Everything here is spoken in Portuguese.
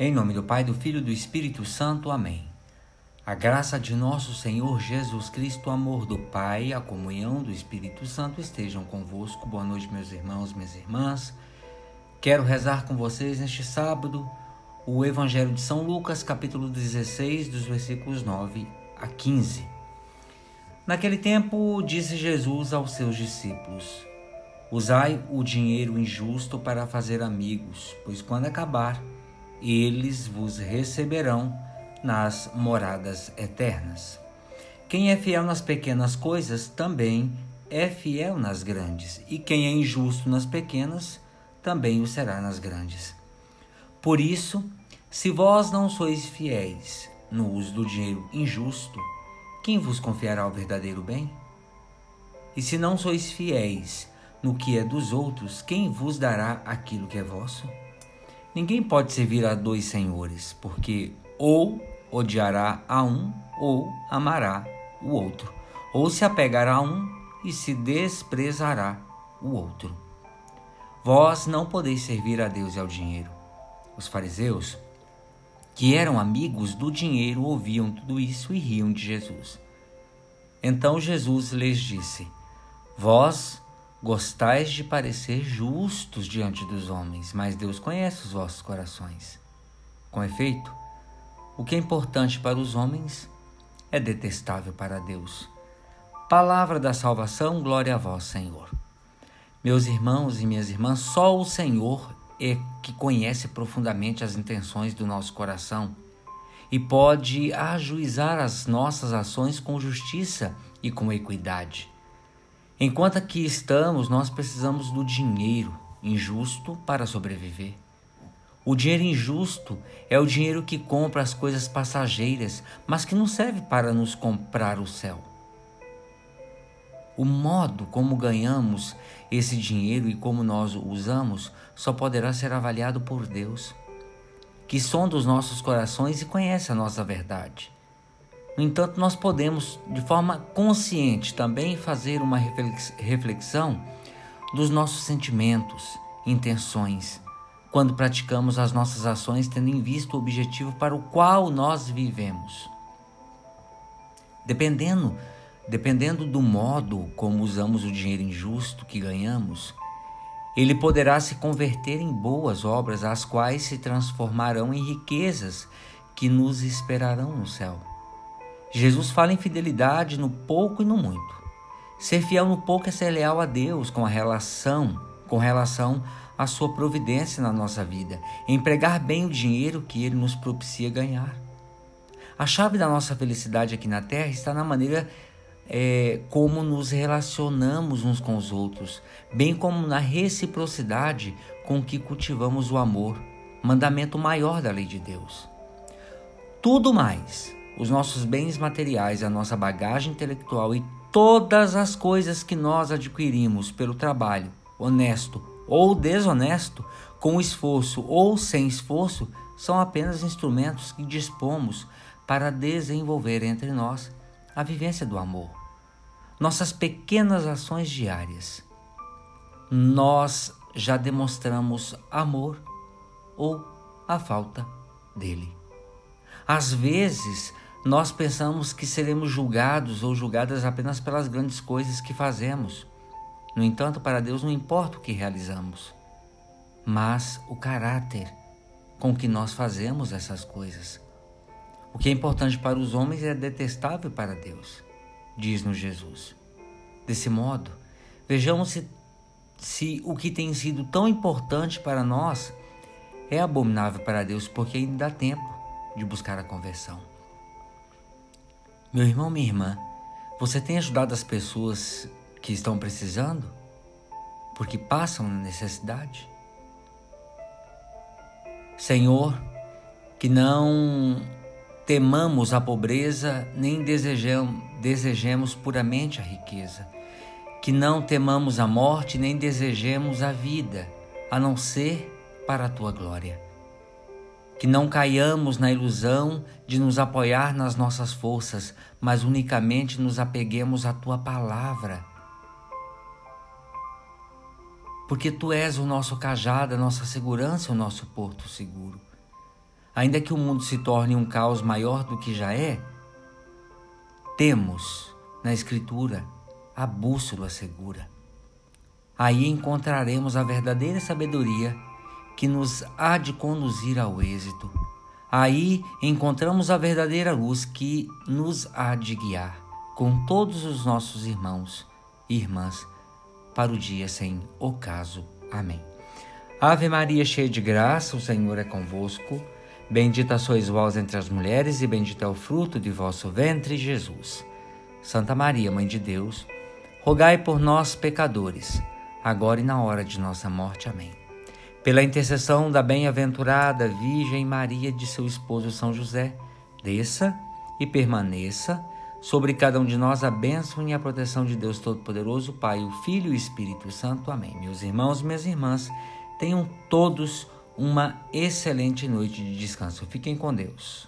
Em nome do Pai, do Filho e do Espírito Santo. Amém. A graça de nosso Senhor Jesus Cristo, o amor do Pai, a comunhão do Espírito Santo estejam convosco. Boa noite, meus irmãos, minhas irmãs. Quero rezar com vocês neste sábado o Evangelho de São Lucas, capítulo 16, dos versículos 9 a 15. Naquele tempo, disse Jesus aos seus discípulos: Usai o dinheiro injusto para fazer amigos, pois quando acabar, eles vos receberão nas moradas eternas. Quem é fiel nas pequenas coisas também é fiel nas grandes, e quem é injusto nas pequenas também o será nas grandes. Por isso, se vós não sois fiéis no uso do dinheiro injusto, quem vos confiará o verdadeiro bem? E se não sois fiéis no que é dos outros, quem vos dará aquilo que é vosso? Ninguém pode servir a dois senhores, porque ou odiará a um ou amará o outro, ou se apegará a um e se desprezará o outro. Vós não podeis servir a Deus e ao dinheiro. Os fariseus, que eram amigos do dinheiro, ouviam tudo isso e riam de Jesus. Então Jesus lhes disse: Vós Gostais de parecer justos diante dos homens, mas Deus conhece os vossos corações. Com efeito, o que é importante para os homens é detestável para Deus. Palavra da salvação, glória a vós, Senhor. Meus irmãos e minhas irmãs, só o Senhor é que conhece profundamente as intenções do nosso coração e pode ajuizar as nossas ações com justiça e com equidade. Enquanto aqui estamos, nós precisamos do dinheiro injusto para sobreviver. O dinheiro injusto é o dinheiro que compra as coisas passageiras, mas que não serve para nos comprar o céu. O modo como ganhamos esse dinheiro e como nós o usamos só poderá ser avaliado por Deus, que sonda os nossos corações e conhece a nossa verdade. No entanto, nós podemos, de forma consciente, também fazer uma reflexão dos nossos sentimentos, intenções, quando praticamos as nossas ações tendo em vista o objetivo para o qual nós vivemos. Dependendo, dependendo do modo como usamos o dinheiro injusto que ganhamos, ele poderá se converter em boas obras, as quais se transformarão em riquezas que nos esperarão no céu. Jesus fala em fidelidade no pouco e no muito. Ser fiel no pouco é ser leal a Deus com a relação, com relação à sua providência na nossa vida, empregar bem o dinheiro que ele nos propicia ganhar. A chave da nossa felicidade aqui na terra está na maneira é, como nos relacionamos uns com os outros, bem como na reciprocidade com que cultivamos o amor, mandamento maior da lei de Deus. Tudo mais os nossos bens materiais, a nossa bagagem intelectual e todas as coisas que nós adquirimos pelo trabalho, honesto ou desonesto, com esforço ou sem esforço, são apenas instrumentos que dispomos para desenvolver entre nós a vivência do amor. Nossas pequenas ações diárias, nós já demonstramos amor ou a falta dele. Às vezes, nós pensamos que seremos julgados ou julgadas apenas pelas grandes coisas que fazemos. No entanto, para Deus não importa o que realizamos, mas o caráter com que nós fazemos essas coisas. O que é importante para os homens é detestável para Deus, diz-nos Jesus. Desse modo, vejamos se, se o que tem sido tão importante para nós é abominável para Deus, porque ainda dá tempo de buscar a conversão. Meu irmão, minha irmã, você tem ajudado as pessoas que estão precisando? Porque passam necessidade? Senhor, que não temamos a pobreza nem desejamos, desejemos puramente a riqueza. Que não temamos a morte nem desejemos a vida, a não ser para a tua glória que não caiamos na ilusão de nos apoiar nas nossas forças, mas unicamente nos apeguemos à tua palavra. Porque tu és o nosso cajado, a nossa segurança, o nosso porto seguro. ainda que o mundo se torne um caos maior do que já é, temos na Escritura a bússola segura. Aí encontraremos a verdadeira sabedoria que nos há de conduzir ao êxito. Aí encontramos a verdadeira luz que nos há de guiar com todos os nossos irmãos e irmãs para o dia sem ocaso. Amém. Ave Maria, cheia de graça, o Senhor é convosco. Bendita sois vós entre as mulheres, e bendito é o fruto de vosso ventre, Jesus. Santa Maria, Mãe de Deus, rogai por nós, pecadores, agora e na hora de nossa morte. Amém. Pela intercessão da bem-aventurada Virgem Maria de seu esposo São José, desça e permaneça sobre cada um de nós a bênção e a proteção de Deus Todo-Poderoso, Pai, o Filho e o Espírito Santo. Amém. Meus irmãos, minhas irmãs, tenham todos uma excelente noite de descanso. Fiquem com Deus.